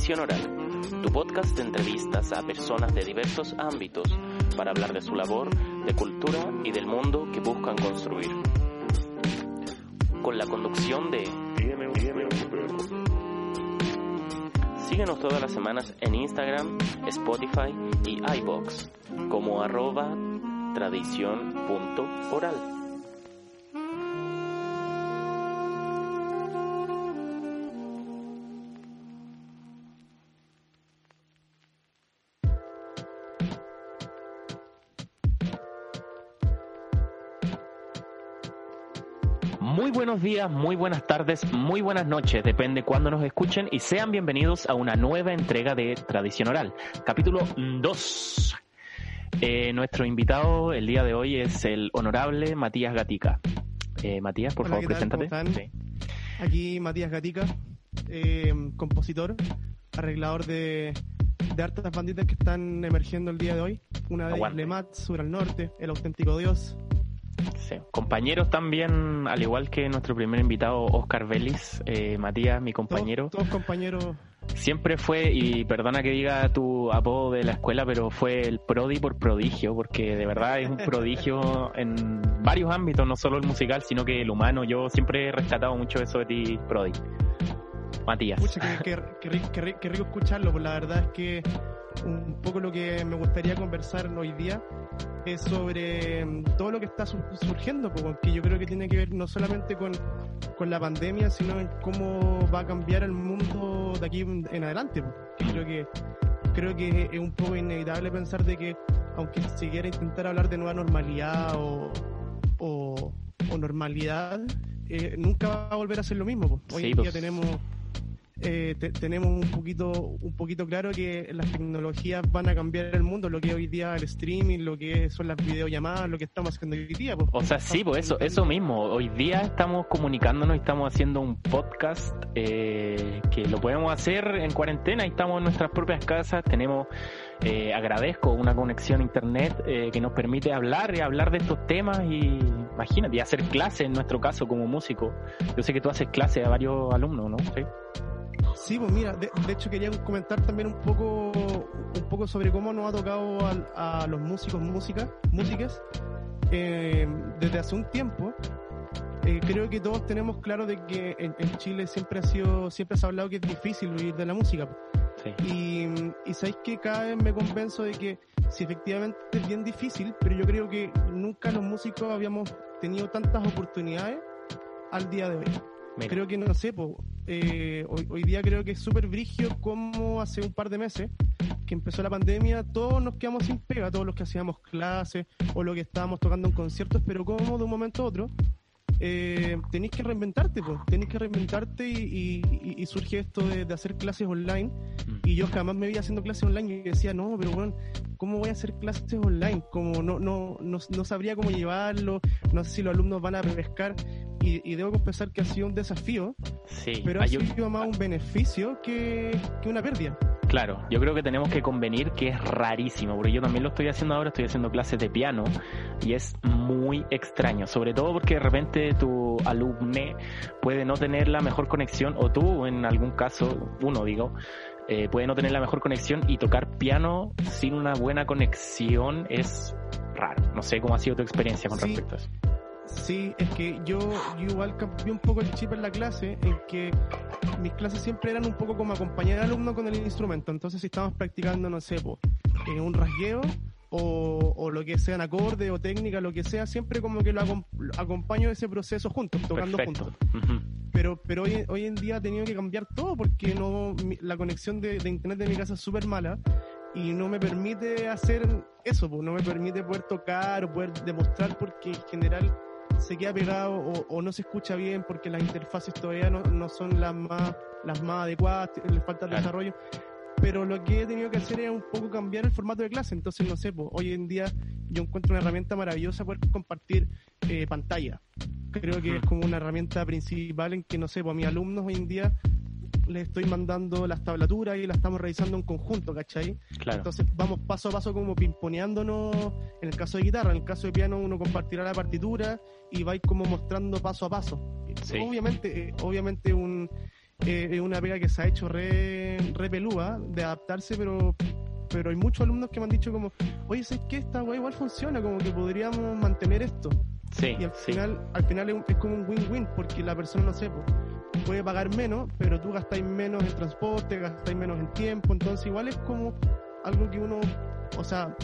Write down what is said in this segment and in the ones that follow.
Tradición Oral, tu podcast de entrevistas a personas de diversos ámbitos para hablar de su labor, de cultura y del mundo que buscan construir. Con la conducción de... Síguenos todas las semanas en Instagram, Spotify y iBox como arroba tradición.oral. buenos días, muy buenas tardes, muy buenas noches, depende cuándo nos escuchen y sean bienvenidos a una nueva entrega de Tradición Oral, capítulo 2. Eh, nuestro invitado el día de hoy es el honorable Matías Gatica. Eh, Matías, por favor, preséntate. Aquí Matías Gatica, eh, compositor, arreglador de, de hartas banditas que están emergiendo el día de hoy. Una de ellas, Lemat, Sur al Norte, El Auténtico Dios, Compañeros también, al igual que nuestro primer invitado, Oscar Vélez, eh, Matías, mi compañero. Todos, compañeros. Siempre fue, y perdona que diga tu apodo de la escuela, pero fue el Prodi por prodigio, porque de verdad es un prodigio en varios ámbitos, no solo el musical, sino que el humano. Yo siempre he rescatado mucho eso de ti, Prodi. Matías. qué, rico escucharlo, pues la verdad es que un poco lo que me gustaría conversar hoy día es sobre mm, todo lo que está surgiendo, porque yo creo que tiene que ver no solamente con, con, la pandemia, sino en cómo va a cambiar el mundo de aquí en adelante. Creo que creo que es un poco inevitable pensar de que aunque se quiera intentar hablar de nueva normalidad o, o, normalidad, eh, nunca va a volver a ser lo mismo. Hoy en día pues. tenemos eh, tenemos un poquito, un poquito claro que las tecnologías van a cambiar el mundo, lo que hoy día el streaming, lo que son las videollamadas, lo que estamos haciendo hoy día. Pues, o sea, sí, pues eso, eso mismo. Hoy día estamos comunicándonos estamos haciendo un podcast eh, que lo podemos hacer en cuarentena y estamos en nuestras propias casas. Tenemos, eh, agradezco una conexión a internet eh, que nos permite hablar y hablar de estos temas y imagínate, y hacer clases en nuestro caso como músico. Yo sé que tú haces clases a varios alumnos, ¿no? ¿Sí? Sí, pues mira, de, hecho quería comentar también un poco, un poco sobre cómo nos ha tocado a, los músicos, músicas, músicas, eh, desde hace un tiempo. Eh, creo que todos tenemos claro de que en, Chile siempre ha sido, siempre se ha hablado que es difícil vivir de la música. Y, y sabéis que cada vez me convenzo de que sí, efectivamente es bien difícil, pero yo creo que nunca los músicos habíamos tenido tantas oportunidades al día de hoy. Creo que no sé, eh, hoy, día creo que es súper brigio como hace un par de meses que empezó la pandemia, todos nos quedamos sin pega, todos los que hacíamos clases o lo que estábamos tocando en conciertos, pero como de un momento a otro eh, tenéis que reinventarte, pues, tenéis que reinventarte y, surge esto de, hacer clases online. Mm. Y yo jamás me vi haciendo clases online y decía, no, pero bueno, ¿cómo voy a hacer clases online? Como no, no, no, no sabría cómo llevarlo, no sé si los alumnos van a pescar y, debo confesar que ha sido un desafío, pero ha sido más un beneficio que, una pérdida. Claro, yo creo que tenemos que convenir que es rarísimo, porque yo también lo estoy haciendo ahora, estoy haciendo clases de piano y es muy extraño, sobre todo porque de repente tu alumne puede no tener la mejor conexión, o tú en algún caso, uno digo, eh, puede no tener la mejor conexión y tocar piano sin una buena conexión es raro. No sé cómo ha sido tu experiencia con respecto a eso. Sí, es que yo, igual cambié un poco el chip en la clase, en que mis clases siempre eran un poco como acompañar al alumno con el instrumento. Entonces, si estamos practicando, no sé, en un rasgueo o, o, lo que sean acorde o técnica, lo que sea, siempre como que lo acompaño ese proceso juntos, tocando juntos. Pero, pero hoy, hoy en día he tenido que cambiar todo porque no la conexión de, de internet de mi casa es súper mala y no me permite hacer eso, pues, no me permite poder tocar o poder demostrar porque en general se queda pegado o, no se escucha bien porque las interfaces todavía no, no son las más, las más adecuadas, le falta desarrollo. Pero lo que he tenido que hacer es un poco cambiar el formato de clase. Entonces, no sé, pues, hoy en día yo encuentro una herramienta maravillosa poder compartir eh, pantalla. Creo que es como una herramienta principal en que, no sé, pues, a mis alumnos hoy en día les estoy mandando las tablaturas y las estamos revisando en conjunto, ¿cachai? Claro. Entonces vamos paso a paso como pimponeándonos en el caso de guitarra, en el caso de piano uno compartirá la partitura y vais como mostrando paso a paso. Obviamente, eh, obviamente un eh, es una pega que se ha hecho re, re pelúa de adaptarse, pero pero hay muchos alumnos que me han dicho como, oye, ¿sabes qué? Esta weá igual funciona, como que podríamos mantener esto. Sí, Y al sí. final, al final es, un- es como un win-win, porque la persona, no sé, po, puede pagar menos, pero tú gastáis menos en transporte, gastáis menos en tiempo, entonces igual es como algo que uno, o sea,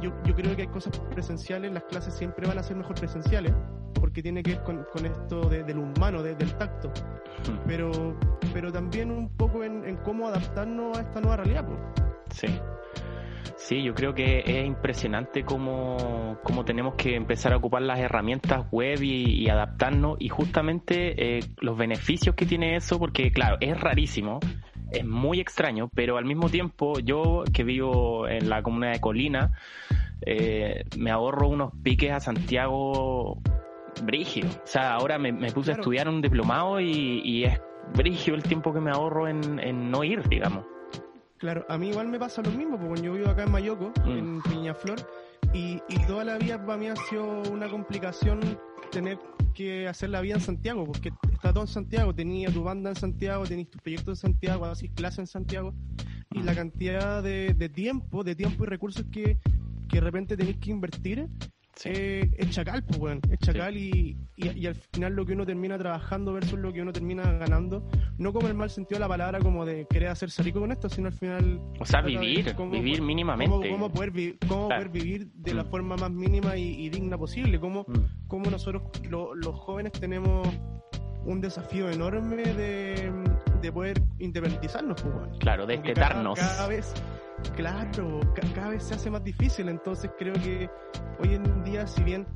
yo, yo creo que hay cosas presenciales, las clases siempre van a ser mejor presenciales, porque tiene que ver con, con esto de- del humano, de- del tacto, Mm, pero, pero también un poco en, en cómo adaptarnos a esta nueva realidad, pues. Sí. Sí, yo creo que es impresionante cómo, cómo tenemos que empezar a ocupar las herramientas web y, y adaptarnos y justamente eh, los beneficios que tiene eso, porque claro, es rarísimo, es muy extraño, pero al mismo tiempo yo que vivo en la comuna de Colina, eh, me ahorro unos piques a Santiago brígido. O sea, ahora me, me puse a estudiar un diplomado y, y es brígido el tiempo que me ahorro en, en no ir, digamos. Claro, a mí igual me pasa lo mismo, porque yo vivo acá en Mayoco, Mm. en Peñaflor, y, y toda la vida para mí ha sido una complicación tener que hacer la vida en Santiago, porque está todo en Santiago, tenía tu banda en Santiago, tenías tu proyecto en Santiago, haces clases en Santiago, y Mm. la cantidad de, de tiempo, de tiempo y recursos que, que de repente tenéis que invertir. Eh, es chacal, pues, weón, es chacal y, y, y al final lo que uno termina trabajando versus lo que uno termina ganando, no como el mal sentido de la palabra, como de querer hacerse rico con esto, sino al final O sea, de vivir, cómo- vivir cómo, mínimamente. cómo poder, vi- cómo Claro. poder vivir de la Mm. forma más mínima y, y digna posible, cómo, Mm, cómo nosotros lo- los jóvenes tenemos un desafío enorme de, de poder independizarnos, pues, weón. Claro, Como que cada- destetarnos. Cada, vez, claro, ca- cada vez se hace más difícil. Entonces creo que hoy en día, si bien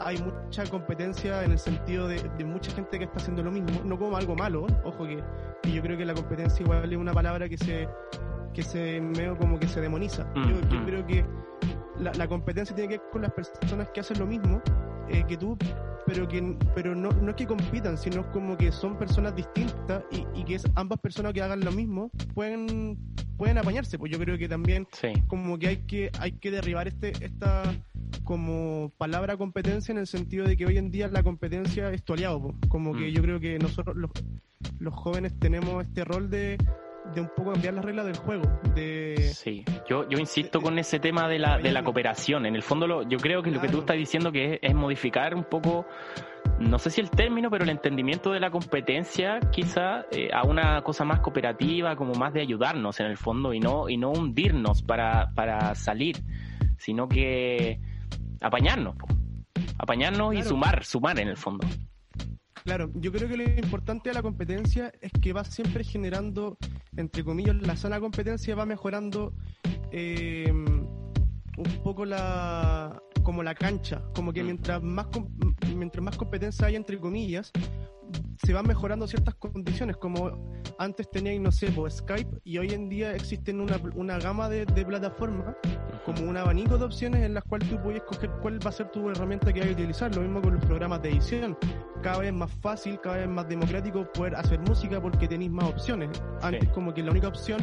hay mucha competencia en el sentido de, de mucha gente que está haciendo lo mismo, no como algo malo, ojo que, que yo creo que la competencia igual es una palabra que se que se medio como que se demoniza. Mm, yo, yo mm. creo que la, la competencia tiene que ver con las personas que hacen lo mismo eh, que tú, pero que pero no, no es que compitan, sino como que son personas distintas y, y que es, ambas personas que hagan lo mismo pueden pueden apañarse. Pues yo creo que también Sí, como que hay que hay que derribar este esta como palabra competencia en el sentido de que hoy en día la competencia es tu aliado, po. como que Mm. yo creo que nosotros los, los jóvenes tenemos este rol de, de un poco cambiar las reglas del juego, de sí. Yo, yo insisto con ese tema de la, de la cooperación. En el fondo, lo, yo creo que lo que tú estás diciendo que es, es modificar un poco, no sé si el término, pero el entendimiento de la competencia, quizá eh, a una cosa más cooperativa, como más de ayudarnos en el fondo y no, y no hundirnos para, para salir, sino que apañarnos, po. apañarnos y sumar, sumar en el fondo. Claro, yo creo que lo importante de la competencia es que va siempre generando, entre comillas, la sana competencia va mejorando eh, un poco la como la cancha, como que mientras más mientras más competencia hay entre comillas, se van mejorando ciertas condiciones, como antes teníais, no sé, pues, Skype, y hoy en día existen una, una gama de, de plataformas, como un abanico de opciones en las cuales tú puedes escoger cuál va a ser tu herramienta que hay que utilizar. Lo mismo con los programas de edición. Cada vez más fácil, cada vez más democrático poder hacer música porque tenéis más opciones. Antes Sí. como que la única opción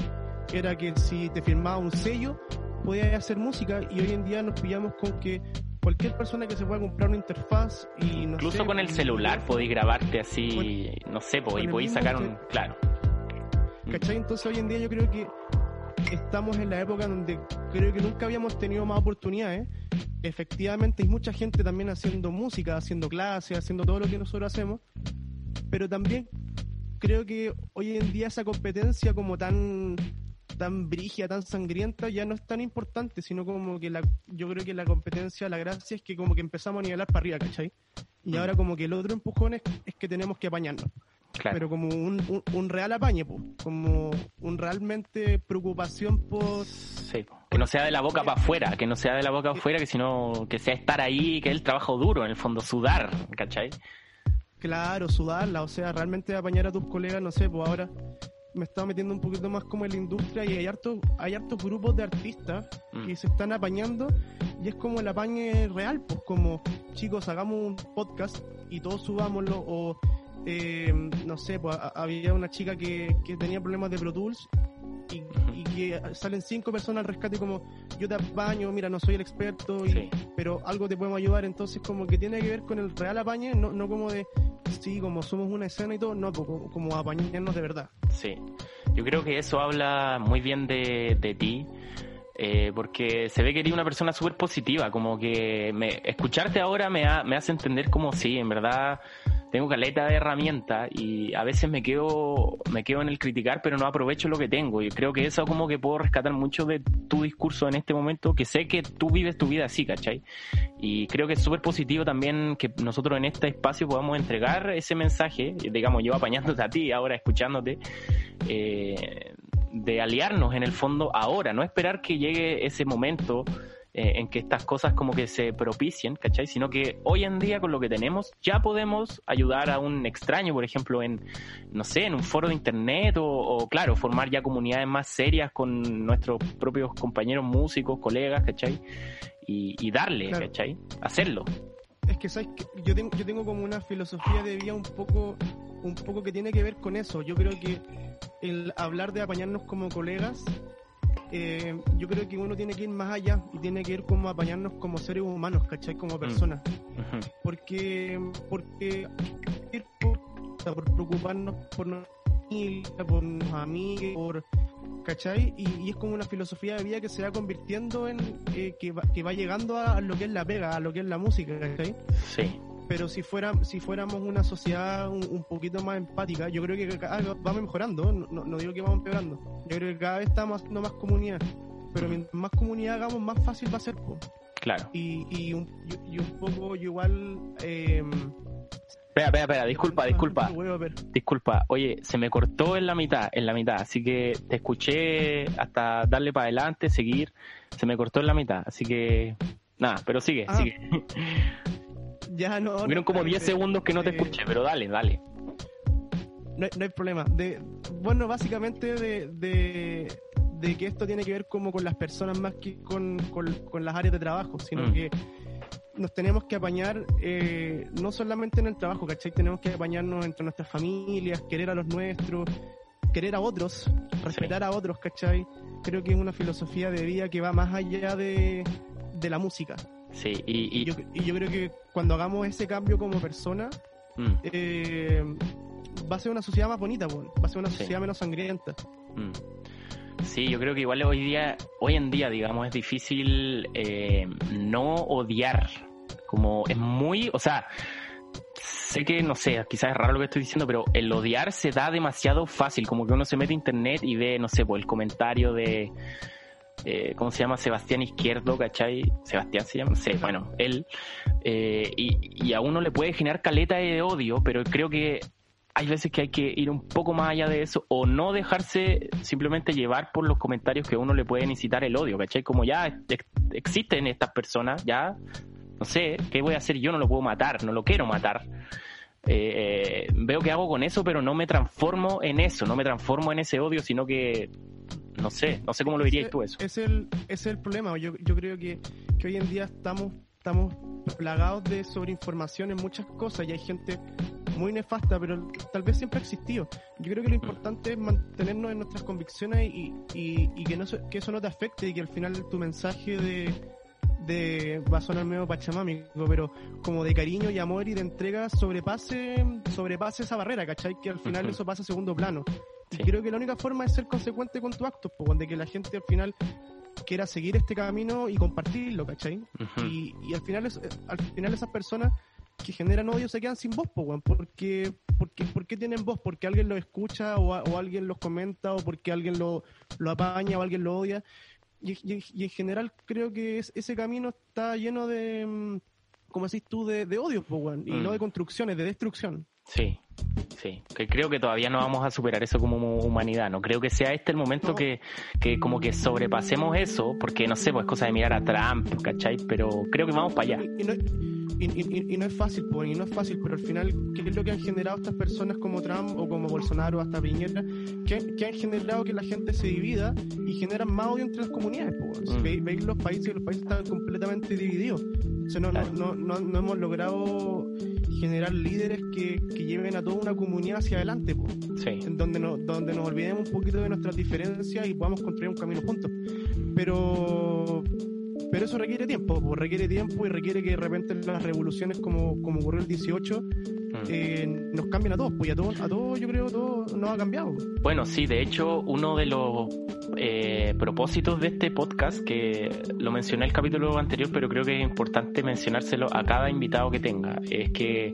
era que si te firmaba un sello, podías hacer música y hoy en día nos pillamos con que cualquier persona que se pueda comprar una interfaz y no Incluso sé, con el celular podéis grabarte así, Con- no sé, y podéis sacar un... Claro. ¿Cachai? Entonces hoy en día yo creo que estamos en la época donde creo que nunca habíamos tenido más oportunidades. Efectivamente hay mucha gente también haciendo música, haciendo clases, haciendo todo lo que nosotros hacemos, pero también creo que hoy en día esa competencia como tan tan brígida, tan sangrienta, ya no es tan importante, sino como que la, yo creo que la competencia, la gracia es que como que empezamos a nivelar para arriba, ¿cachai? Y Mm. ahora como que el otro empujón es, es que tenemos que apañarnos Claro. pero como un, un, un real apañe, po, como un realmente preocupación por... Sí, po. que no sea de la boca para afuera, que no sea de la boca para afuera, que sino que sea estar ahí, que es el trabajo duro, en el fondo, sudar, ¿cachai? Claro, sudarla, o sea, realmente apañar a tus colegas, no sé, pues ahora me estaba metiendo un poquito más como en la industria y hay hartos, hay hartos grupos de artistas Mm. que se están apañando y es como el apañe real, pues como chicos, hagamos un podcast y todos subámoslo o eh, no sé, pues a- había una chica que, que tenía problemas de Pro Tools y, y que salen cinco personas al rescate como yo te apaño, mira, no soy el experto, y, Sí. pero algo te podemos ayudar, entonces como que tiene que ver con el real apañe, no, no como de sí, como somos una escena y todo, no, como, como apañarnos de verdad. Sí, yo creo que eso habla muy bien de, de ti. Eh, porque se ve que eres una persona súper positiva, como que me, escucharte ahora me, ha- me hace entender como sí, en verdad tengo caleta de herramientas y a veces me quedo, me quedo en el criticar, pero no aprovecho lo que tengo. Y creo que eso como que puedo rescatar mucho de tu discurso en este momento, que sé que tú vives tu vida así, ¿cachai? Y creo que es súper positivo también que nosotros en este espacio podamos entregar ese mensaje, digamos, yo apañándote a ti, ahora escuchándote, eh, de aliarnos en el fondo ahora, no esperar que llegue ese momento eh, en que estas cosas como que se propicien, ¿cachai? Sino que hoy en día con lo que tenemos ya podemos ayudar a un extraño, por ejemplo, en, no sé, en un foro de internet o, o, claro, formar ya comunidades más serias con nuestros propios compañeros músicos, colegas, ¿cachai? Y, y darle, Claro. ¿cachai? Hacerlo. Es que, ¿sabes? Yo tengo, yo tengo como una filosofía de vida un poco, un poco que tiene que ver con eso. Yo creo que el hablar de apañarnos como colegas, eh, yo creo que uno tiene que ir más allá y tiene que ir como a apañarnos como seres humanos, ¿cachai? Como personas. Ujú. Porque, porque por preocuparnos por nuestra familia, por nuestros amigos, por, ¿cachai? Y, y es como una filosofía de vida que se va convirtiendo en, eh, que, va, que va llegando a lo que es la pega, a lo que es la música, ¿cachai? Sí, pero si fuera si fuéramos una sociedad un, un poquito más empática yo creo que cada vez vamos mejorando no, no- digo que vamos empeorando yo creo que cada vez estamos haciendo más comunidad pero mientras más comunidad hagamos más fácil va a ser claro. y, y, un, y, un poco yo igual eh, Espera, espera, espera, disculpa, disculpa. Disculpa, oye, se me cortó en la mitad, en la mitad, así que te escuché hasta darle para adelante, seguir, se me cortó en la mitad, así que nada, pero sigue, Ah, sigue. ya no como 10 eh, segundos que no te escuché, pero dale, dale. no, hay- no hay problema. De, bueno, básicamente de, de, de que esto tiene que ver como con las personas más que con, con, con las áreas de trabajo, sino Mm. que nos tenemos que apañar eh, no solamente en el trabajo, ¿cachai? Tenemos que apañarnos entre nuestras familias, querer a los nuestros, querer a otros, respetar a otros, ¿cachai? Creo que es una filosofía de vida que va más allá de, de la música. Sí, y... Yo, y yo creo que cuando hagamos ese cambio como persona, mm, eh, va a ser una sociedad más bonita, va a ser una Sí. sociedad menos sangrienta. mm. Sí, yo creo que igual hoy día, hoy en día, digamos, es difícil eh, no odiar. Como es muy, o sea, sé que, no sé, quizás es raro lo que estoy diciendo, pero el odiar se da demasiado fácil. Como que uno se mete a internet y ve, no sé, pues el comentario de, eh, ¿cómo se llama? Sebastián Izquierdo, ¿cachai? Sebastián se llama, sé, bueno, él. eh, y, y a uno le puede generar caleta de odio, pero creo que hay veces que hay que ir un poco más allá de eso o no dejarse simplemente llevar por los comentarios que a uno le pueden incitar el odio, ¿cachai? Como ya ex- existen estas personas, ya, no sé, ¿qué voy a hacer? Yo no lo puedo matar, no lo quiero matar. Eh, veo que hago con eso, pero no me transformo en eso, no me transformo en ese odio, sino que, no sé, no sé cómo lo dirías tú eso. Es el, ese es el problema. Yo, yo creo que, que hoy en día estamos, estamos plagados de sobreinformación en muchas cosas y hay gente muy nefasta, pero tal vez siempre ha existido. Yo creo que lo importante es mantenernos en nuestras convicciones y, y, y que, no, que eso no te afecte y que al final tu mensaje de, de va a sonar medio pachamámico, pero como de cariño y amor y de entrega sobrepase, sobrepase esa barrera, ¿cachai? Que al final eso pasa a segundo plano. Sí. Y creo que la única forma es ser consecuente con tus actos, pues, de que la gente al final quiera seguir este camino y compartirlo, ¿cachai? Ujú. Y, y al final es- eh, al final esas personas que generan odio se quedan sin voz, pues, weón, porque, porque, ¿por qué tienen voz? Porque alguien lo escucha o, a- o alguien los comenta o porque alguien lo, lo apaña o alguien lo odia. Y, y- y en general creo que es- ese camino está lleno de, mm, como decís tú, de, de odio, pues, weón, y Mm. no de construcciones, de destrucción. Sí, sí, que creo que todavía no vamos a superar eso como humanidad, no creo que sea este el momento No. que, que como que sobrepasemos eso, porque no sé, pues cosa de mirar a Trump, ¿cachai? Pero creo que vamos para allá. Y, y no, y, no es fácil, pues, y no es fácil, pero al final, ¿qué es lo que han generado estas personas como Trump o como Bolsonaro, hasta Piñera? Que, que han generado que la gente se divida y generan más odio entre las comunidades, pues. Mm. Ve- Veis los países y los países están completamente divididos. O sea, no, Claro. no, no, no, no hemos logrado generar líderes que, que lleven a toda una comunidad hacia adelante, pues Sí, en donde, no, donde nos olvidemos un poquito de nuestras diferencias y podamos construir un camino juntos. Pero pero eso requiere tiempo, pues, requiere tiempo y requiere que de repente las revoluciones como, como ocurrió el 18 Mm. eh, nos cambian a todos, pues a todos, a todos yo creo todo nos ha cambiado. Bueno, sí, de hecho, uno de los eh, propósitos de este podcast, que lo mencioné en el capítulo anterior, pero creo que es importante mencionárselo a cada invitado que tenga, es que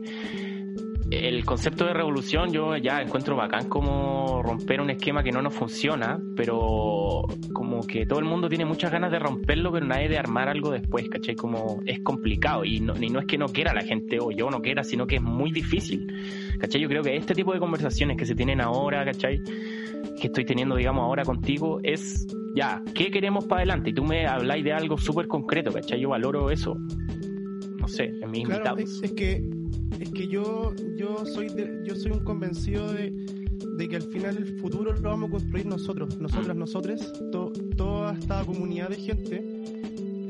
el concepto de revolución yo ya encuentro bacán como romper un esquema que no nos funciona, pero como que todo el mundo tiene muchas ganas de romperlo, pero nadie de armar algo después, ¿cachai? Como es complicado y no, y no es que no quiera la gente o yo no quiera, sino que es muy difícil, ¿cachai? Yo creo que este tipo de conversaciones que se tienen ahora, ¿cachai? Que estoy teniendo, digamos, ahora contigo, es ya, ¿qué queremos para adelante? Y tú me habláis de algo súper concreto, ¿cachai? Yo valoro eso. No sé, en mis claro, es que es que yo, yo, soy, yo soy un convencido de, que al final el futuro lo vamos a construir nosotros, nosotras, nosotros, toda esta comunidad de gente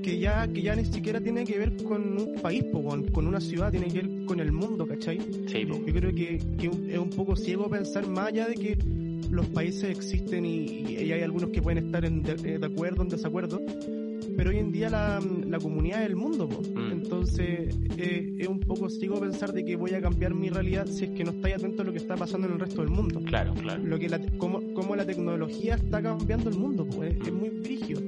que ya, que ya ni siquiera tiene que ver con un país, con, una ciudad, tiene que ver con el mundo, ¿cachai? Yo creo que, es un poco ciego pensar más allá de que los países existen y, hay algunos que pueden estar en, de, de acuerdo, en desacuerdo, pero hoy en día la, la comunidad es el mundo, mm. entonces eh, es un poco sigo pensar de que voy a cambiar mi realidad si es que no estáis atento a lo que está pasando en el resto del mundo. Claro, claro. Lo que la, cómo, cómo la tecnología está cambiando el mundo, pues, es, muy frigio.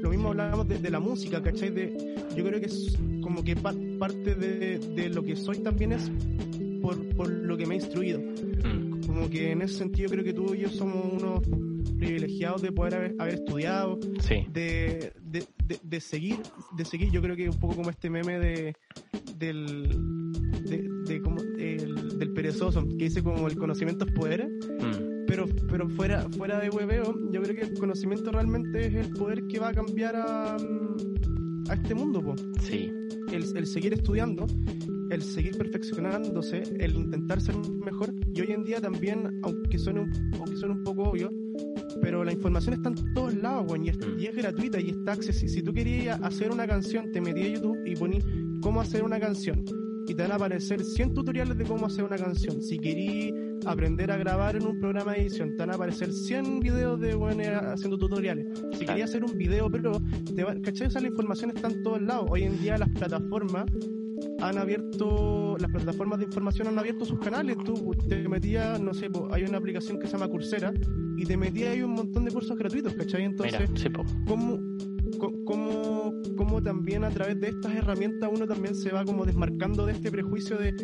Lo mismo hablábamos de, la música, ¿cachai? De, yo creo que es como que parte de, de lo que soy también es por, por lo que me he instruido. Mm. Como que en ese sentido creo que tú y yo somos unos privilegiados de poder haber, estudiado, de, de, seguir, de seguir, yo creo que un poco como este meme de del de, como, el, del perezoso, que dice como el conocimiento es poder, mm. pero, pero fuera, fuera de hueveo, yo creo que el conocimiento realmente es el poder que va a cambiar a, a este mundo, po. Sí. El, el seguir estudiando, el seguir perfeccionándose, el intentar ser mejor, y hoy en día también, aunque suene un, aunque suene un poco obvio, pero la información está en todos lados, güey, y, y, es gratuita y está accesible. Si tú querías hacer una canción, te metías a YouTube y ponías cómo hacer una canción. Y te van a aparecer 100 tutoriales de cómo hacer una canción. Si querías aprender a grabar en un programa de edición, te van a aparecer 100 videos de bueno, haciendo tutoriales. Si querías hacer un video, pero, te va, ¿cachai? O sea, la información está en todos lados. Hoy en día las plataformas han abierto, las plataformas de información han abierto sus canales. Tú te metías, no sé, hay una aplicación que se llama Coursera y te metías ahí un montón de cursos gratuitos, ¿cachai? Entonces, ¿cómo, cómo, cómo también a través de estas herramientas uno también se va como desmarcando de este prejuicio de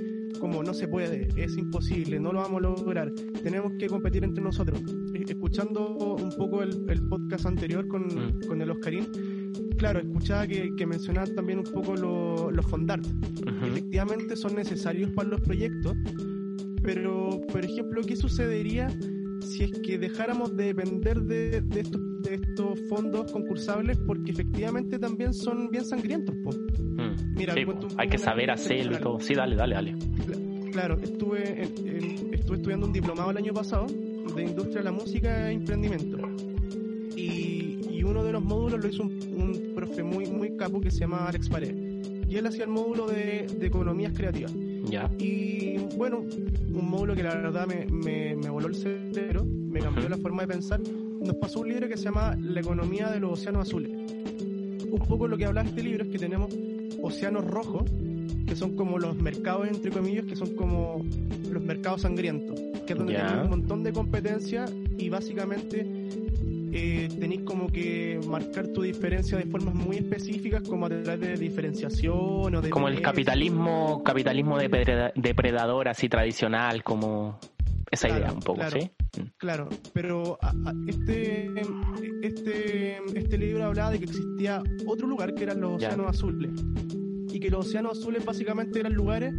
como no se puede, es imposible, no lo vamos a lograr, tenemos que competir entre nosotros. Escuchando un poco el, podcast anterior con, mm. con el Oscarín, claro, escuchaba que, que mencionaban también un poco los fondart. Efectivamente son necesarios para los proyectos, pero, por ejemplo, ¿qué sucedería si es que dejáramos de depender de, de, estos, de estos fondos concursables? Porque efectivamente también son bien sangrientos. Mm. Mira, hay que saber hacerlo y todo. Sí, dale, dale, dale. Claro, estuve, estuve estudiando un diplomado el año pasado de Industria de la Música e Emprendimiento. Uno de los módulos lo hizo un, un profe muy, muy capo que se llama Alex Pared. Y él hacía el módulo de, de economías creativas. Ya. Y bueno, un módulo que la verdad me, me, me voló el cerebro, me cambió la forma de pensar. Nos pasó un libro que se llama La economía de los océanos azules. Un poco lo que habla este libro es que tenemos océanos rojos, que son como los mercados, entre comillas, que son como los mercados sangrientos, que es donde tenemos un montón de competencia y básicamente eh, tenéis como que marcar tu diferencia de formas muy específicas, como a través de diferenciación o de. Como el capitalismo, capitalismo depredador así tradicional, como esa idea un poco, ¿sí? Mm. Claro, pero este, este, este libro hablaba de que existía otro lugar que eran los océanos azules. Y que los océanos azules básicamente eran lugares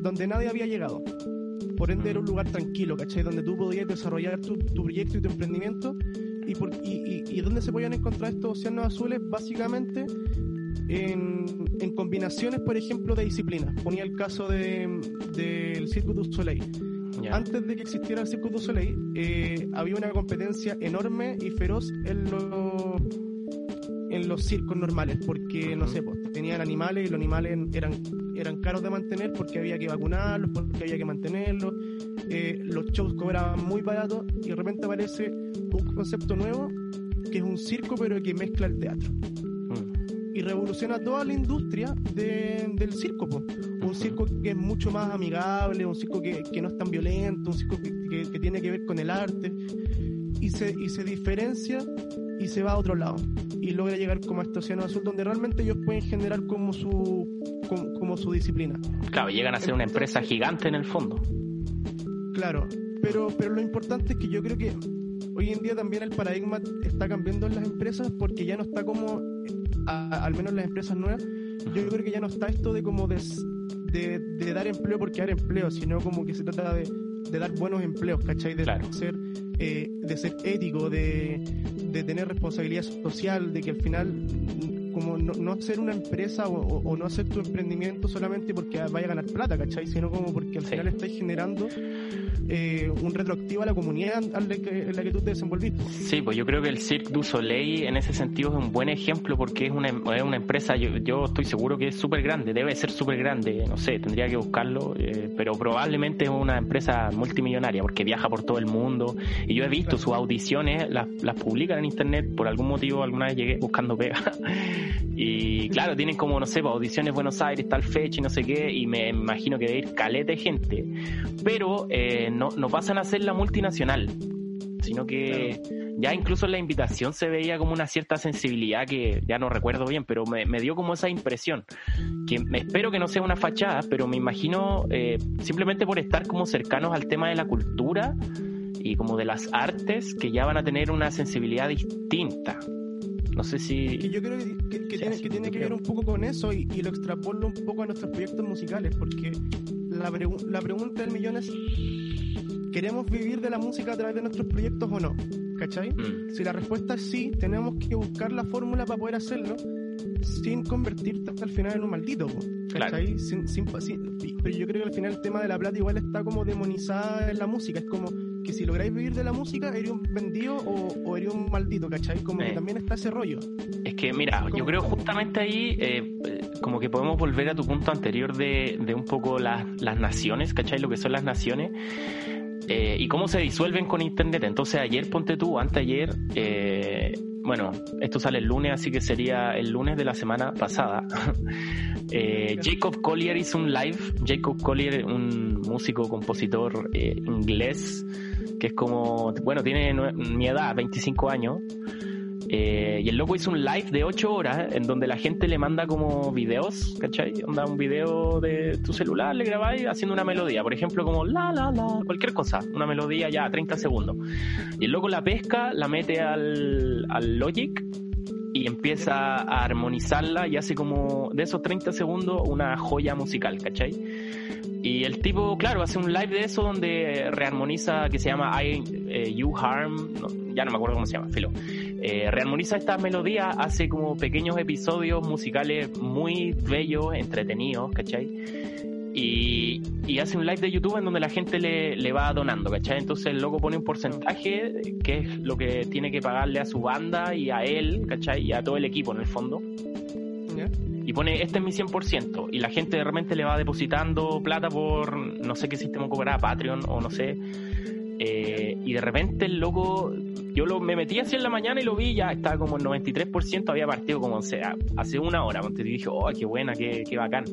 donde nadie había llegado. Por ende era un lugar tranquilo, ¿cachai? Donde tú podías desarrollar tu, tu proyecto y tu emprendimiento ¿Y, por, y, y, dónde se podían encontrar estos océanos azules? Básicamente en, en combinaciones, por ejemplo, de disciplinas. Ponía el caso del de, Cirque du Soleil. Antes de que existiera el Cirque du Soleil, eh, había una competencia enorme y feroz en los en los circos normales, porque, no sé, pues, tenían animales y los animales eran, eran caros de mantener porque había que vacunarlos, porque había que mantenerlos, eh, los shows cobraban muy barato y de repente aparece un concepto nuevo que es un circo pero que mezcla el teatro. Mm. y revoluciona toda la industria del circo. Un circo que es mucho más amigable, un circo que, no es tan violento, un circo que, tiene que ver con el arte y se, y se diferencia y se va a otro lado y logra llegar como a este océano azul donde realmente ellos pueden generar como su como, su disciplina. Claro, llegan a ser una empresa gigante en el fondo. Claro, pero, pero lo importante es que yo creo que hoy en día también el paradigma está cambiando en las empresas porque ya no está como, al menos en las empresas nuevas, yo creo que ya no está esto de como de, de, dar empleo porque dar empleo, sino como que se trata de, dar buenos empleos, ¿cachai? De ser, eh, de ser ético, de, de tener responsabilidad social, de que al final como no, hacer una empresa o, no hacer tu emprendimiento solamente porque vaya a ganar plata, ¿cachai? Sino como porque al final estás generando eh, un retroactivo a la comunidad en la, que, tú te desenvolviste. Sí, pues yo creo que el Cirque du Soleil en ese sentido es un buen ejemplo porque es una, es una empresa, yo, yo estoy seguro que es súper grande, debe ser súper grande, no sé, tendría que buscarlo, eh, pero probablemente es una empresa multimillonaria porque viaja por todo el mundo y yo he visto sus audiciones, las, las publican en internet, por algún motivo alguna vez llegué buscando pega y claro, tienen como, no sé, pues, audiciones Buenos Aires, tal fecha y no sé qué, y me imagino que debe ir caleta de gente, pero... Eh, no, no pasan a ser la multinacional, sino que ya incluso en la invitación se veía como una cierta sensibilidad que ya no recuerdo bien, pero me, dio como esa impresión, que me espero que no sea una fachada, pero me imagino eh, simplemente por estar como cercanos al tema de la cultura y como de las artes, que ya van a tener una sensibilidad distinta. No sé si... yo creo que, tiene, que, tiene que ver un poco con eso y, lo extrapolo un poco a nuestros proyectos musicales, porque la, la pregunta del millón es ¿queremos vivir de la música a través de nuestros proyectos o no? ¿Cachai? Mm. Si la respuesta es sí, tenemos que buscar la fórmula para poder hacerlo sin convertirte al final en un maldito. ¿cachai? pero yo creo que al final el tema de la plata igual está como demonizada en la música. Es como que si lográis vivir de la música, eres un vendido o, eres un maldito, ¿cachai? Como que también está ese rollo. Es que, mira, yo creo justamente ahí, eh, como que podemos volver a tu punto anterior de, de un poco las, las naciones, ¿cachai? Lo que son las naciones. Eh, y cómo se disuelven con Internet. Entonces ayer, ponte tú, antes ayer, eh, bueno, esto sale el lunes, así que sería el lunes de la semana pasada. Eh, Jacob Collier hizo un live. Jacob Collier, un músico, compositor inglés, que es como, bueno, tiene mi edad, 25 años. Eh, y el loco hizo un live de 8 horas en donde la gente le manda como videos, ¿cachai? Onda un video de tu celular, le grabáis haciendo una melodía, por ejemplo, como la la la, cualquier cosa, una melodía ya, 30 segundos. Y el loco la pesca, la mete al, al Logic y empieza a armonizarla y hace como de esos 30 segundos una joya musical, ¿cachai? Y el tipo, claro, hace un live de eso donde rearmoniza, que se llama I, eh, You Harm, ya no me acuerdo cómo se llama, filo. Eh, rearmoniza estas melodías, hace como pequeños episodios musicales muy bellos, entretenidos, ¿cachai? Y, y, hace un live de YouTube en donde la gente le, le, va donando, ¿cachai? Entonces el loco pone un porcentaje que es lo que tiene que pagarle a su banda y a él, ¿cachai? Y a todo el equipo en el fondo y pone este es mi 100% y la gente de repente le va depositando plata por no sé qué sistema cobrará, Patreon o no sé. Eh, y de repente el loco, yo lo, me metí así en la mañana y lo vi, ya estaba como el 93%, había partido como, o sea, hace una hora, y dije, oh, qué buena, qué, qué bacán.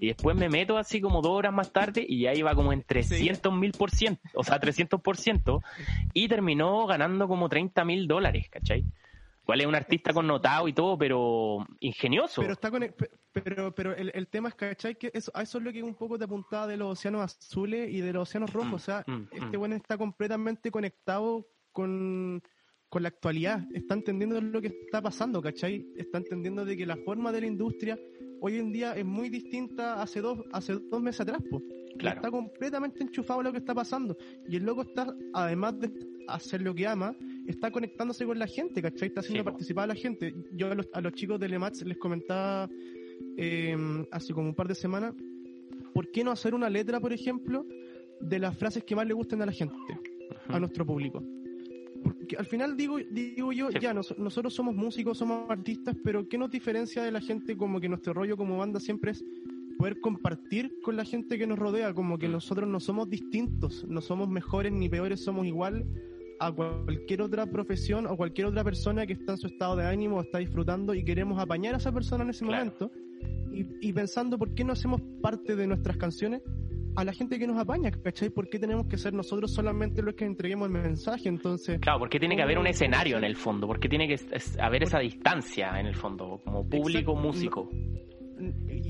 Y después me meto así como dos horas más tarde y ya iba como en 300 mil por ciento, o sea, 300%, y terminó ganando como 30 mil dólares, ¿cachai? Cuál es un artista connotado y todo, pero ingenioso. Pero está con pero, pero el, el, tema es, ¿cachai? Que eso, eso es lo que un poco te apuntaba de los océanos azules y de los océanos rojos. Mm, o sea, mm, este bueno mm. está completamente conectado con, con la actualidad. Está entendiendo lo que está pasando, ¿cachai? Está entendiendo de que la forma de la industria hoy en día es muy distinta hace dos, hace dos meses atrás, pues. Claro. Está completamente enchufado a lo que está pasando. Y el loco está, además de hacer lo que ama, está conectándose con la gente, ¿cachai? Está haciendo participar a la gente. Yo a los, a los chicos de Lemats les comentaba eh, hace como un par de semanas, ¿por qué no hacer una letra, por ejemplo, de las frases que más le gusten a la gente, a nuestro público? Porque al final digo, digo yo, ya, nosotros somos músicos, somos artistas, pero ¿qué nos diferencia de la gente como que nuestro rollo como banda siempre es poder compartir con la gente que nos rodea, como que mm. nosotros no somos distintos, no somos mejores ni peores, somos igual a cualquier otra profesión o cualquier otra persona que está en su estado de ánimo o está disfrutando y queremos apañar a esa persona en ese momento y, pensando por qué no hacemos parte de nuestras canciones a la gente que nos apaña, ¿cachai? ¿Por qué tenemos que ser nosotros solamente los que entreguemos el mensaje? Entonces... Claro, porque tiene que haber un escenario en el fondo, porque tiene que haber esa distancia en el fondo, como público músico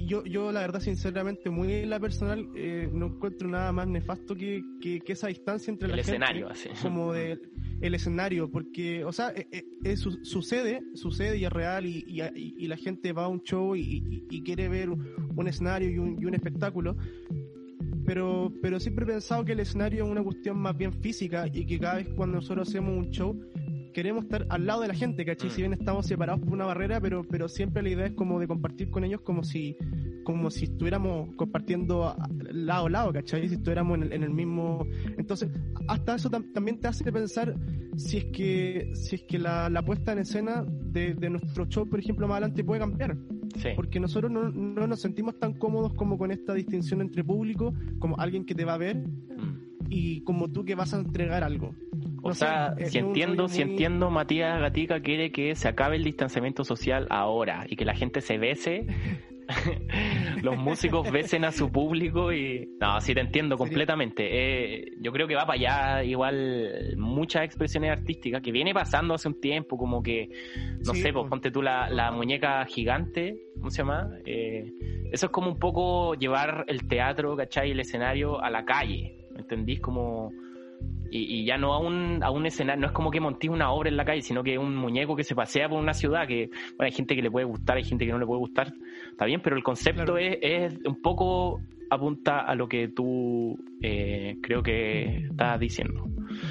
yo, yo la verdad, sinceramente, muy en la personal, eh, no encuentro nada más nefasto que, que, esa distancia entre el la escenario, así. como de el escenario, porque, o sea, eh, eh, sucede, sucede y es real y, y, la gente va a un show y, quiere ver un, escenario y un, y un espectáculo, pero, pero siempre he pensado que el escenario es una cuestión más bien física y que cada vez cuando nosotros hacemos un show queremos estar al lado de la gente, ¿cachai? Si bien estamos separados por una barrera, pero, pero siempre la idea es como de compartir con ellos como si, como si estuviéramos compartiendo lado a lado, ¿cachai? Si estuviéramos en el, mismo... Entonces, hasta eso también te hace pensar si es que, si es que la, puesta en escena de, nuestro show, por ejemplo, más adelante puede cambiar. Porque nosotros no, no, nos sentimos tan cómodos como con esta distinción entre público, como alguien que te va a ver mm. y como tú que vas a entregar algo. O sea, si entiendo, si entiendo, Matías Gatica quiere que se acabe el distanciamiento social ahora y que la gente se bese, los músicos besen a su público y... No, sí te entiendo completamente. Eh, yo creo que va para allá igual muchas expresiones artísticas que viene pasando hace un tiempo, como que, no sé, pues ponte tú la, la, muñeca gigante, ¿cómo se llama? Eh, eso es como un poco llevar el teatro, ¿cachai? El escenario a la calle, ¿me entendís? Como y, ya no a un, a un escenario, no es como que montes una obra en la calle, sino que es un muñeco que se pasea por una ciudad, que bueno, hay gente que le puede gustar, hay gente que no le puede gustar, está bien, pero el concepto es, es un poco apunta a lo que tú eh, creo que estás diciendo.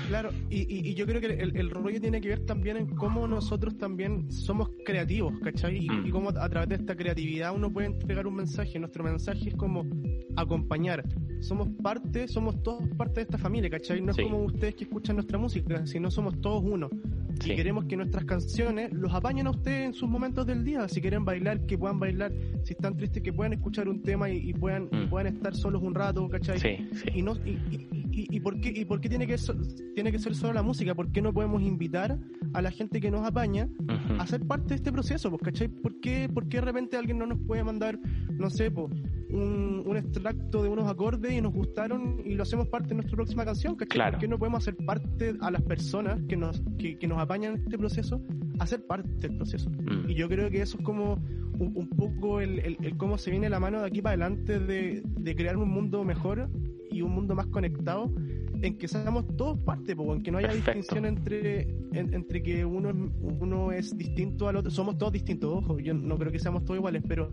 Claro, y, yo creo que el, rollo tiene que ver también en cómo nosotros también somos creativos, ¿cachai? Y, mm. cómo a través de esta creatividad uno puede entregar un mensaje. Nuestro mensaje es como acompañar. Somos parte, somos todos parte de esta familia, ¿cachai? No es como ustedes que escuchan nuestra música, sino somos todos uno. Y queremos que nuestras canciones los apañen a ustedes en sus momentos del día. Si quieren bailar, que puedan bailar. Si están tristes, que puedan escuchar un tema y, puedan, mm. puedan estar solos un rato, ¿cachai? Sí, sí. Y, no, y, por qué, y por qué tiene, que ser, tiene que ser solo la música? ¿Por qué no podemos invitar a la gente que nos apaña a ser parte de este proceso? Pues, ¿cachai? ¿Por qué, ¿Por qué de repente alguien no nos puede mandar, no sé, pues, un, un, extracto de unos acordes y nos gustaron y lo hacemos parte de nuestra próxima canción? ¿cachai? Claro. ¿Por qué no podemos hacer parte a las personas que nos, que, que nos apañan en este proceso a ser parte del proceso? Mm. Y yo creo que eso es como un, poco el, el, cómo se viene la mano de aquí para adelante de, de crear un mundo mejor y un mundo más conectado en que seamos todos parte, en que no haya distinción entre, entre que uno, uno es distinto al otro. Somos todos distintos, ojo, yo no creo que seamos todos iguales, pero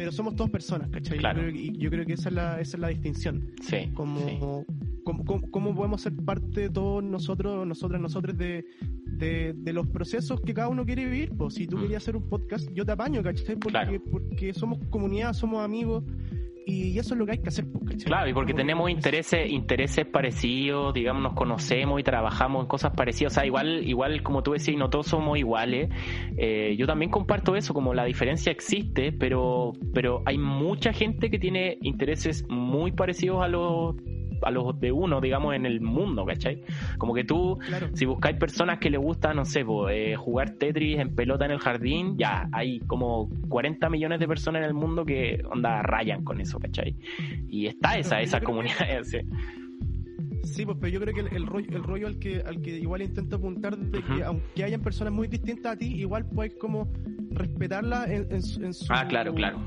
pero somos todas personas, ¿cachai? y Yo, creo, que esa es la, esa es la distinción. Sí. Como, Cómo, podemos ser parte de todos nosotros, nosotras, nosotros de, de, los procesos que cada uno quiere vivir. Pues si tú mm. querías hacer un podcast, yo te apaño, ¿cachai? Porque, porque somos comunidad, somos amigos y eso es lo que hay que hacer. Pues, claro, y porque tenemos intereses intereses parecidos, digamos, nos conocemos y trabajamos en cosas parecidas. O sea, igual, igual como tú decías, no todos somos iguales. Eh, yo también comparto eso, como la diferencia existe, pero, pero hay mucha gente que tiene intereses muy parecidos a los a los de uno, digamos, en el mundo, ¿cachai? Como que tú, si buscáis personas que les gusta, no sé, eh, jugar Tetris en pelota en el jardín, ya hay como 40 millones de personas en el mundo que onda rayan con eso, ¿cachai? Y está esa, esa comunidad. Sí, pues, pero yo creo que el, rollo, el rollo al que al que igual intento apuntar de que aunque hayan personas muy distintas a ti, igual puedes como respetarla en, su... Ah, claro, claro.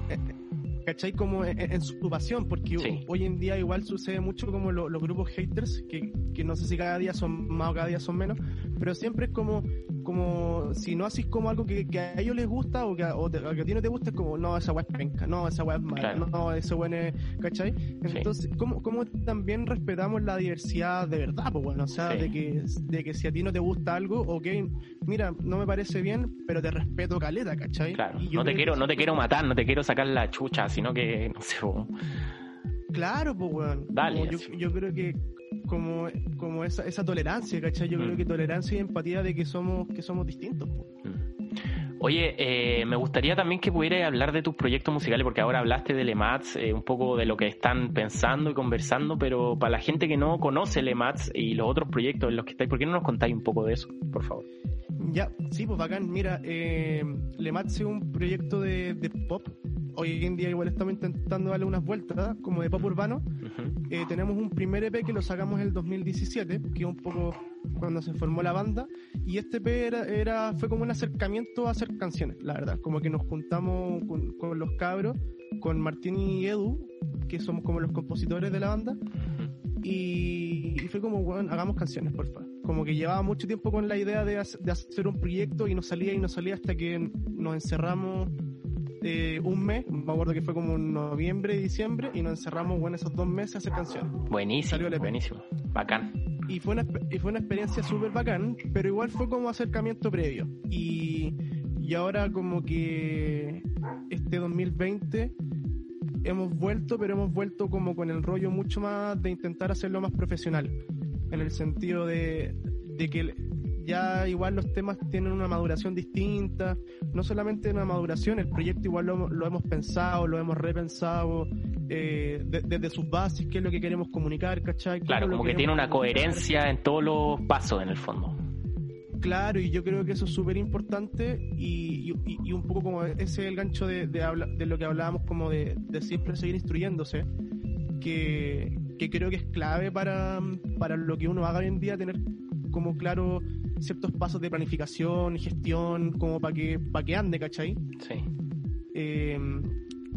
¿Cachai? Como en, su pasión, porque hoy en día igual sucede mucho como los grupos haters, que, que, no sé si cada día son más o cada día son menos, pero siempre es como, como si no haces como algo que, que a ellos les gusta o que, a, o que a ti no te gusta, es como, no, esa weá es penca, no, esa weá es mala, no, ese weá es, ¿cachai? Entonces, ¿cómo, ¿cómo, también respetamos la diversidad de verdad? Pues bueno, o sea, de, que, de que si a ti no te gusta algo, ok, mira, no me parece bien, pero te respeto caleta, ¿cachai? Claro, no te quiero, no te quiero matar, no te quiero sacar la chucha, sino que, no sé, Claro, pues, weón. Dale. Yo, yo, creo que como, como esa, esa tolerancia, ¿cachai? Yo creo mm. que tolerancia y empatía de que somos, que somos distintos. Oye, eh, me gustaría también que pudieras hablar de tus proyectos musicales, porque ahora hablaste de Lemats, eh, un poco de lo que están pensando y conversando, pero para la gente que no conoce Lemats y los otros proyectos en los que estáis, ¿por qué no nos contáis un poco de eso, por favor? Ya, sí, pues bacán. Mira, eh, Lemats es un proyecto de, pop. Hoy en día igual estamos intentando darle unas vueltas, como de pop urbano. Eh, tenemos un primer EP que lo sacamos en el 2017, que es un poco cuando se formó la banda. Y este EP era, fue como un acercamiento a hacer canciones, la verdad. Como que nos juntamos con, los cabros, con Martín y Edu, que somos como los compositores de la banda. Y, fue como, bueno, hagamos canciones, por favor como que llevaba mucho tiempo con la idea de, hacer un proyecto y no salía y no salía hasta que nos encerramos eh, un mes, me acuerdo que fue como en noviembre y diciembre, y nos encerramos bueno, esos dos meses a hacer canciones. Buenísimo, buenísimo, bacán. Y fue una, y fue una experiencia súper bacán, pero igual fue como acercamiento previo. Y, y ahora como que este 2020 hemos vuelto, pero hemos vuelto como con el rollo mucho más de intentar hacerlo más profesional en el sentido de, que ya igual los temas tienen una maduración distinta, no solamente una maduración, el proyecto igual lo, hemos pensado, lo hemos repensado eh, desde sus bases, qué es lo que queremos comunicar, ¿cachai? Claro, como que tiene una coherencia en todos los pasos en el fondo. Claro, y yo creo que eso es súper importante y, un poco como ese es el gancho de, de, lo que hablábamos como de, de siempre seguir instruyéndose, que, que creo que es clave para, para lo que uno haga hoy en día, tener como claro ciertos pasos de planificación, gestión, como para que, para que ande, ¿cachai? Sí. Eh,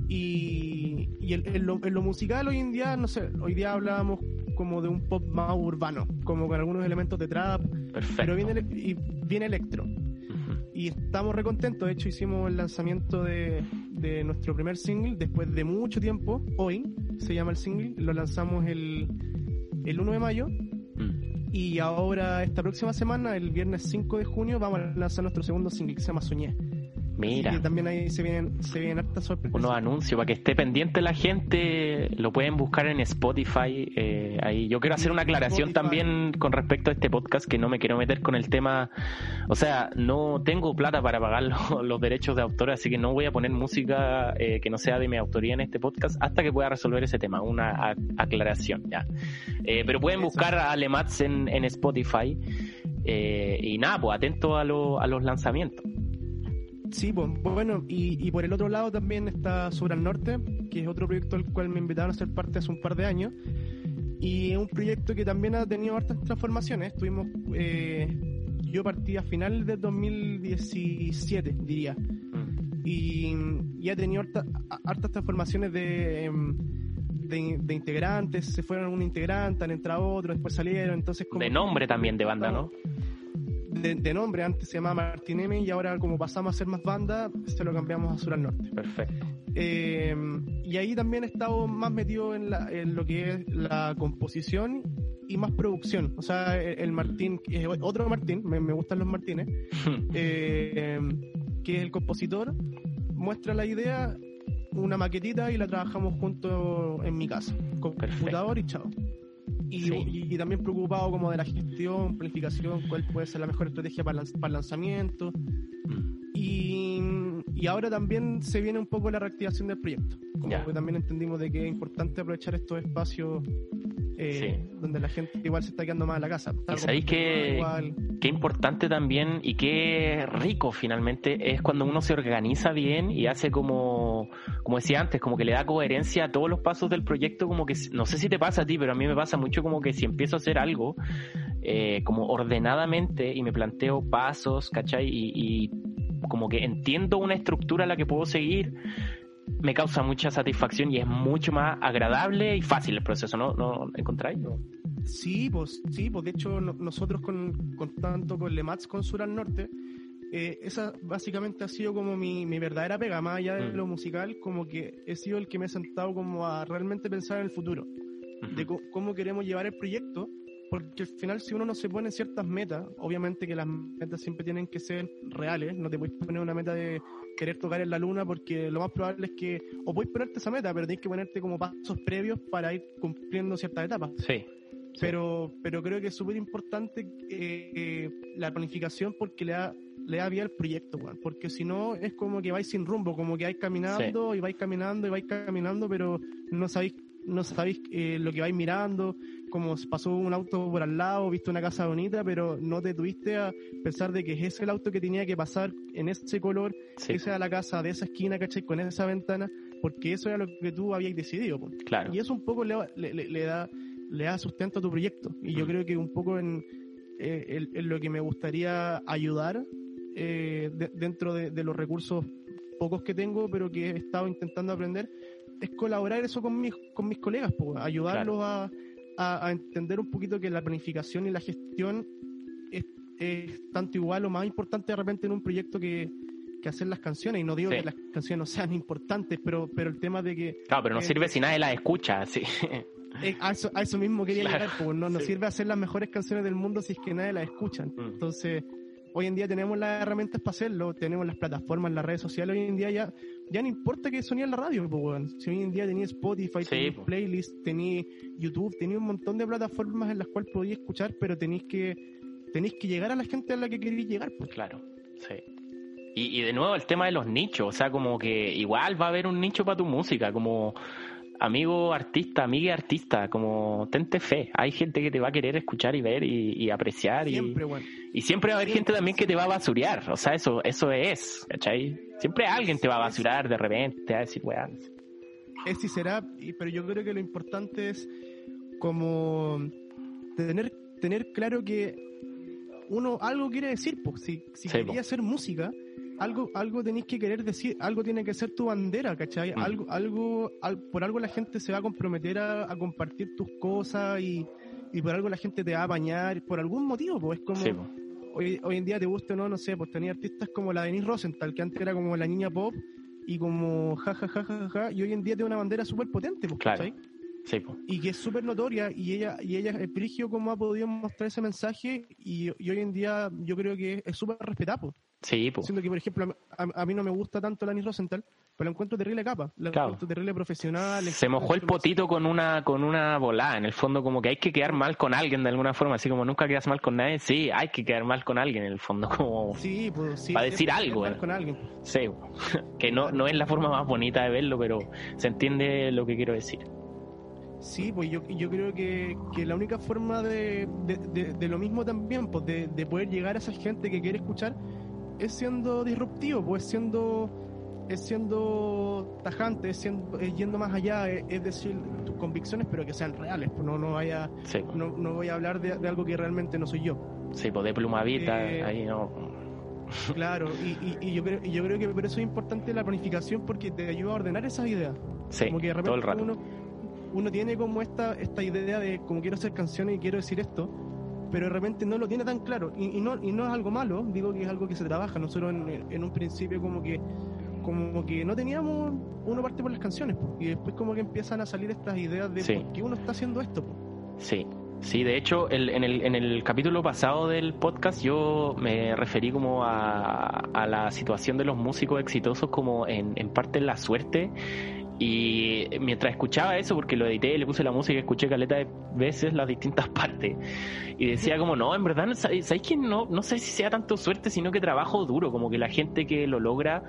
y, y en, lo, musical hoy en día, no sé, hoy día hablábamos como de un pop más urbano, como con algunos elementos de trap, Perfecto. pero viene, y viene electro. Y estamos recontentos, de hecho hicimos el lanzamiento de, de nuestro primer single después de mucho tiempo, hoy se llama el single, lo lanzamos el, el 1 de mayo. Y ahora esta próxima semana, el viernes 5 de junio, vamos a lanzar nuestro segundo single que se llama Soñé. Mira. Y también ahí se vienen, se vienen hartas sorpresas. Unos anuncios para que esté pendiente la gente. Lo pueden buscar en Spotify. Eh, ahí yo quiero hacer una aclaración también con respecto a este podcast que no me quiero meter con el tema. O sea, no tengo plata para pagar los, derechos de autor, así que no voy a poner música eh, que no sea de mi autoría en este podcast hasta que pueda resolver ese tema. Una aclaración, ya. Eh, pero pueden buscar a Alemats en, en Spotify. y nada, pues atento a, a los lanzamientos. Sí, bueno, y, por el otro lado también está Sur al Norte, que es otro proyecto al cual me invitaron a ser parte hace un par de años. Y es un proyecto que también ha tenido hartas transformaciones. Tuvimos, eh, yo partí a finales de 2017, diría. Mm. Y, ha tenido hartas, transformaciones em, de, de, integrantes. Se fueron un integrante, han entrado otros, después salieron. entonces De nombre también de banda, ¿no? De, nombre, antes se llamaba Martín M y ahora como pasamos a ser más banda, se lo cambiamos a Sur al Norte. Perfecto. Eh, y ahí también he estado más metido en, lo que es la composición y más producción. O sea, el, Martín, otro Martín, me, gustan los Martínez, eh, que es el compositor, muestra la idea, una maquetita y la trabajamos junto en mi casa, con computador y chao. Y, también preocupado como de la gestión, planificación, cuál puede ser la mejor estrategia para, el lanzamiento. Y, y, ahora también se viene un poco la reactivación del proyecto. Como que también entendimos de que es importante aprovechar estos espacios eh, donde la gente igual se está quedando más en la casa. ¿Y sabéis que, qué importante también y qué rico finalmente es cuando uno se organiza bien y hace como, como decía antes, como que le da coherencia a todos los pasos del proyecto, como que no sé si te pasa a ti, pero a mí me pasa mucho como que si empiezo a hacer algo eh, como ordenadamente y me planteo pasos, ¿cachai? Y, y como que entiendo una estructura a la que puedo seguir me causa mucha satisfacción y es mucho más agradable y fácil el proceso, ¿no? ¿No encontráis? Sí, pues, sí, pues de hecho nosotros con, con, tanto con Lemats con Sur al Norte, eh, esa básicamente ha sido como mi, mi verdadera pega, más allá de mm. lo musical, como que he sido el que me he sentado como a realmente pensar en el futuro, de cómo queremos llevar el proyecto porque al final si uno no se pone ciertas metas, obviamente que las metas siempre tienen que ser reales, no te puedes poner una meta de querer tocar en la luna porque lo más probable es que, o puedes ponerte esa meta, pero tienes que ponerte como pasos previos para ir cumpliendo ciertas etapas. Sí. Pero, pero creo que es súper importante eh, la planificación porque le da le da vida al proyecto, weón. Porque si no, es como que vais sin rumbo, como que vais caminando y vais caminando y vais caminando, pero no sabéis no sabéis eh, lo que vais mirando, como pasó un auto por al lado, viste una casa bonita, pero no te tuviste a pensar de que es ese el auto que tenía que pasar en ese color, esa era la casa de esa esquina, ¿cachai? Con esa ventana, porque eso era lo que tú habías decidido. Claro. Y eso un poco le, le, da le da sustento a tu proyecto. Y yo mm. creo que un poco en, eh, lo que me gustaría ayudar eh, dentro de, de, los recursos pocos que tengo, pero que he estado intentando aprender, es colaborar eso con mis, con mis colegas, pues, ayudarlos a, a, entender un poquito que la planificación y la gestión es, tanto igual o más importante de repente en un proyecto que, que hacer las canciones. Y no digo que las canciones no sean importantes, pero, pero el tema de que... Claro, pero no sirve si nadie las escucha, sí. Eh, a, eso, a eso mismo quería llegar, pues, no nos sirve hacer las mejores canciones del mundo si es que nadie las escucha. Mm. Entonces hoy en día tenemos las herramientas para hacerlo, tenemos las plataformas, las redes sociales, hoy en día ya, ya no importa que sonía en la radio, si hoy en día tenía Spotify, sí, playlist, tenía YouTube, tenía un montón de plataformas en las cuales podías escuchar, pero tenéis que, tenéis que llegar a la gente a la que queréis llegar. Pues. Claro, sí. Y, y de nuevo el tema de los nichos, o sea, como que igual va a haber un nicho para tu música, como amigo artista, amiga artista, como tente fe. Hay gente que te va a querer escuchar y ver y, apreciar. Siempre, y, y siempre va a haber gente también que te va a basurear. O sea, eso eso es, ¿cachai? Siempre alguien te va a basurar de repente, te va a decir, weón. Es y será, pero yo creo que lo importante es como tener, tener claro que uno algo quiere decir, pues, si, si quería hacer música, algo, algo tenéis que querer decir, algo tiene que ser tu bandera, ¿cachai? Mm. Algo, algo, por algo la gente se va a comprometer a, compartir tus cosas y, por algo la gente te va a bañar, por algún motivo, pues es como, hoy, hoy en día te gusta o no, no sé, pues tenía artistas como la Denise Rosenthal, que antes era como la niña pop y como ja, ja, ja, ja, ja, y hoy en día tiene una bandera súper potente, pues, ¿cachai? Sí, Y que es súper notoria y ella, y ella es como ha podido mostrar ese mensaje y, hoy en día yo creo que es súper respetado. Sí, pues. Siendo que, por ejemplo, a, mí no me gusta tanto la Anis Rosenthal, pero la encuentro terrible capa, la encuentro terrible profesional. Se mojó el potito con una con una volada, en el fondo como que hay que quedar mal con alguien de alguna forma, así como nunca quedas mal con nadie, sí, hay que quedar mal con alguien en el fondo, como sí, pues, sí, para decir algo. Eh. Con alguien. Sí, que no, no es la forma más bonita de verlo, pero se entiende lo que quiero decir. Sí, pues yo, yo creo que, que la única forma de, de, de, lo mismo también, pues de, de poder llegar a esa gente que quiere escuchar, es siendo disruptivo, pues siendo es siendo tajante, es, siendo, yendo más allá, es, decir, tus convicciones, pero que sean reales, pues no, no vaya, no, no, voy a hablar de, algo que realmente no soy yo. Sí, pues de plumavita, eh, ahí no. Claro, y, y, yo creo, y yo creo que por eso es importante la planificación porque te ayuda a ordenar esas ideas. Sí, como que de repente todo el rato. Uno, uno tiene como esta, esta idea de como quiero hacer canciones y quiero decir esto, pero de repente no lo tiene tan claro. Y, no, y no es algo malo, digo que es algo que se trabaja. Nosotros en, en un principio como que como que no teníamos uno parte por las canciones, y después como que empiezan a salir estas ideas de por qué uno está haciendo esto. Sí, sí, de hecho en, el, en el capítulo pasado del podcast yo me referí como a, a la situación de los músicos exitosos como en, en parte la suerte y mientras escuchaba eso, porque lo edité, le puse la música, escuché caleta de veces las distintas partes. Y decía como, no, en verdad, ¿sabéis que no, no sé si sea tanto suerte, sino que trabajo duro? Como que la gente que lo logra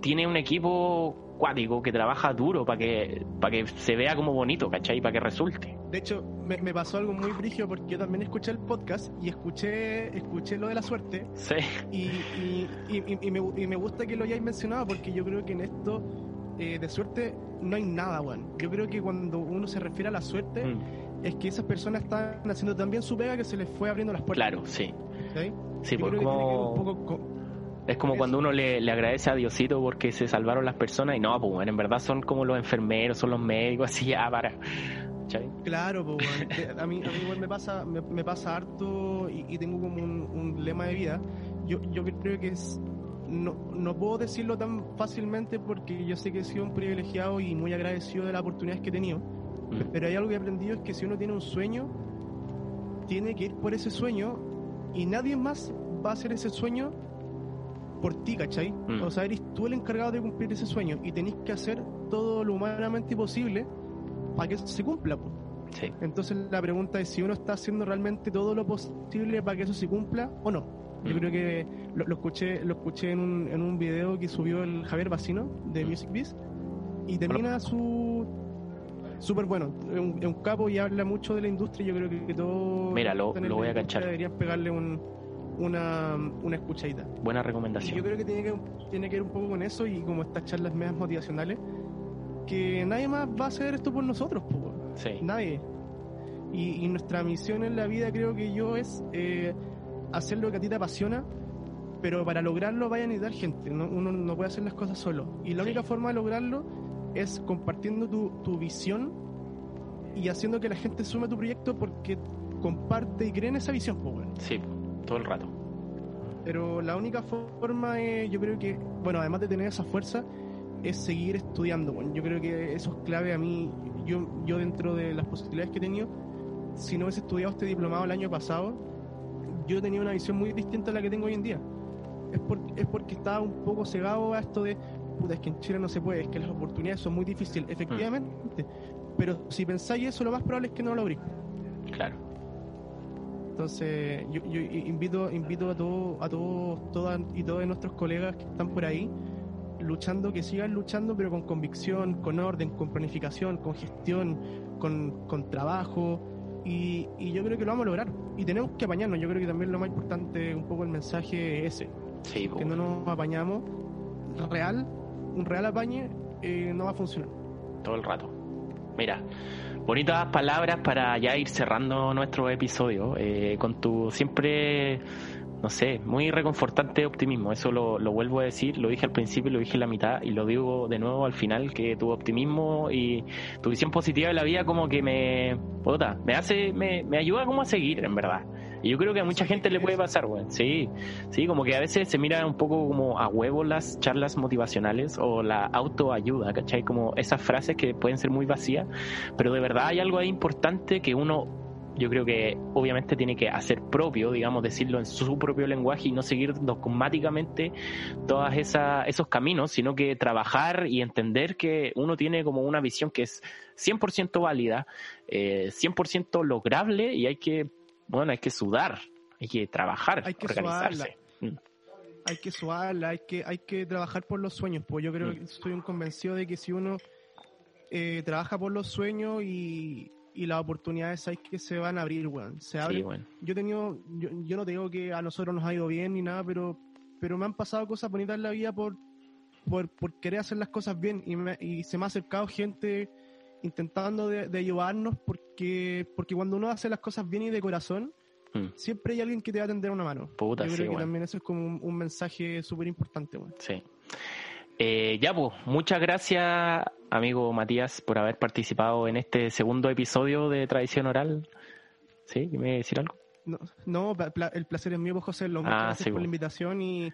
tiene un equipo cuático que trabaja duro para que, para que se vea como bonito, ¿cachai? Para que resulte. De hecho, me, pasó algo muy brigio porque yo también escuché el podcast y escuché, escuché lo de la suerte. Sí. Y, y, me, y me gusta que lo hayáis mencionado porque yo creo que en esto eh, de suerte no hay nada, weón. Yo creo que cuando uno se refiere a la suerte, mm. es que esas personas están haciendo tan bien su pega que se les fue abriendo las puertas. Claro, sí. ¿Sí? porque como... Es como cuando uno le, agradece a Diosito porque se salvaron las personas y no, pues bueno, en verdad son como los enfermeros, son los médicos, así ya para. Claro, pues a mí, a mí igual me pasa, me, pasa harto y, tengo como un, un, lema de vida. Yo, yo creo que es no, no puedo decirlo tan fácilmente porque yo sé que he sido un privilegiado y muy agradecido de las oportunidades que he tenido. Mm. Pero hay algo que he aprendido es que si uno tiene un sueño, tiene que ir por ese sueño y nadie más va a hacer ese sueño por ti, ¿cachai? Mm. O sea, eres tú el encargado de cumplir ese sueño y tenés que hacer todo lo humanamente posible para que eso se cumpla. Entonces la pregunta es si uno está haciendo realmente todo lo posible para que eso se cumpla o no. Yo creo que lo, lo escuché lo escuché en un, en un video que subió el Javier Bacino de Mm. Music Biz y termina su súper bueno, es un, capo y habla mucho de la industria. Yo creo que, que todos Mira, lo- lo voy a cachar. Deberían pegarle un, una, una escuchadita. Buena Y recomendación. yo creo que tiene, que tiene que ver un poco con eso y como estas charlas medias motivacionales, que nadie más va a hacer esto por nosotros, po. Sí, nadie. Y, y nuestra misión en la vida creo que yo es eh, hacer lo que a ti te apasiona, pero para lograrlo vaya a necesitar gente, no- uno no puede hacer las cosas solo. Y la Sí. única forma de lograrlo es compartiendo tu, tu visión y haciendo que la gente sume a tu proyecto porque comparte y cree en esa visión, weón. sí, todo el rato. Pero la única forma, es, yo creo que, bueno, además de tener esa fuerza, es seguir estudiando. Bueno, yo creo que eso es clave a mí. Yo, yo dentro de las posibilidades que he tenido, si no hubiese estudiado este diplomado el año pasado, yo tenía una visión muy distinta a la que tengo hoy en día. Es, por- es porque estaba un poco cegado a esto de, puta, es que en Chile no se puede, es que las oportunidades son muy difíciles, efectivamente. Pero si pensáis eso, lo más probable es que no lo logréis. Claro. Entonces, yo, yo invito, invito a todos, a todos, todas y todos nuestros colegas que están por ahí luchando, que sigan luchando, pero con convicción, con orden, con planificación, con gestión, con, con trabajo. Y, y yo creo que lo vamos a lograr. Y tenemos que apañarnos. Yo creo que también lo más importante, un poco el mensaje es ese, Sí, que no nos apañamos, real, un real apañe, eh, no va a funcionar. todo el rato. Mira, bonitas palabras para ya ir cerrando nuestro episodio eh, con tu siempre, no sé, muy reconfortante optimismo. Eso lo, lo vuelvo a decir, lo dije al principio, lo dije en la mitad y lo digo de nuevo al final, que tu optimismo y tu visión positiva de la vida como que me, puta, me hace, me, me ayuda como a seguir, en verdad. Y yo creo que a mucha gente le puede pasar, güey. Sí, sí, como que a veces se mira un poco como a huevo las charlas motivacionales o la autoayuda, ¿cachai? Como esas frases que pueden ser muy vacías, pero de verdad hay algo ahí importante que uno, yo creo que obviamente tiene que hacer propio, digamos, decirlo en su propio lenguaje y no seguir dogmáticamente todos esos caminos, sino que trabajar y entender que uno tiene como una visión que es 100% válida, eh, 100% lograble y hay que bueno, hay que sudar, hay que trabajar, Hay que organizarse. Hay que suarla, hay que, hay que trabajar por los sueños. Pues yo creo Mm. que estoy un convencido de que si uno eh, trabaja por los sueños y, y las oportunidades hay que se van a abrir, weón. Se Sí, abren. bueno. Yo he tenido, yo, yo no te digo que a nosotros nos ha ido bien ni nada, pero, pero me han pasado cosas bonitas en la vida por, por, por querer hacer las cosas bien y, me- y se me ha acercado gente intentando de, de ayudarnos porque, porque cuando uno hace las cosas bien y de corazón, Mm, siempre hay alguien que te va a tender una mano. Puta, Yo sí, creo que weón. también eso es como un, un mensaje súper importante, weón. Sí. Eh, ya, pues, muchas gracias, amigo Matías, por haber participado en este segundo episodio de Tradición Oral. ¿Sí? ¿Me decir algo? No, no, el placer es mío, José. Lo muchas Ah, gracias sí, por la invitación y,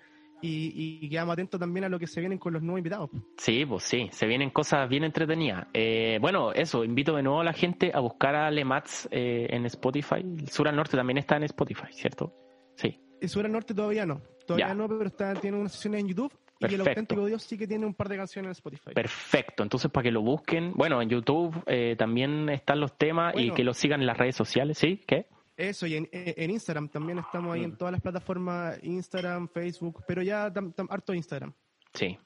y, y quedamos atentos también a lo que se vienen con los nuevos invitados. Sí, pues sí, se vienen cosas bien entretenidas. Eh, bueno, eso, invito de nuevo a la gente a buscar a Lemats eh, en Spotify. El Sur al Norte también está en Spotify, ¿cierto? Sí, El Sur al Norte todavía no. Todavía Ya. no, pero está, tiene unas sesiones en YouTube. Y el Perfecto. auténtico Dios sí que tiene un par de canciones en Spotify. perfecto. Entonces, para que lo busquen, bueno, en YouTube eh, también están los temas y que lo sigan en las redes sociales, ¿sí? ¿Qué? Eso, y en, en Instagram también estamos ahí Mm. en todas las plataformas, Instagram, Facebook, pero ya tam- tam- harto Instagram. Sí.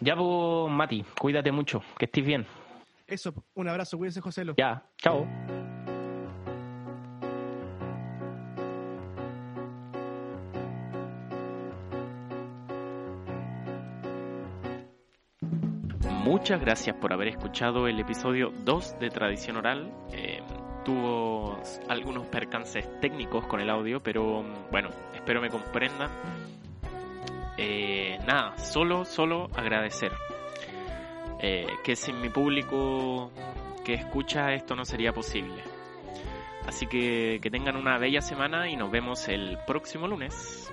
Ya, pues, Mati, cuídate mucho, que estés bien. Eso, un abrazo, cuídense, José. Lo. Ya, chao. Muchas gracias por haber escuchado el episodio 2 de Tradición Oral. Eh, tuvo algunos percances técnicos con el audio, pero bueno, espero me comprendan. Eh, nada, solo, solo agradecer. Eh, que sin mi público que escucha esto no sería posible. Así que que tengan una bella semana y nos vemos el próximo lunes.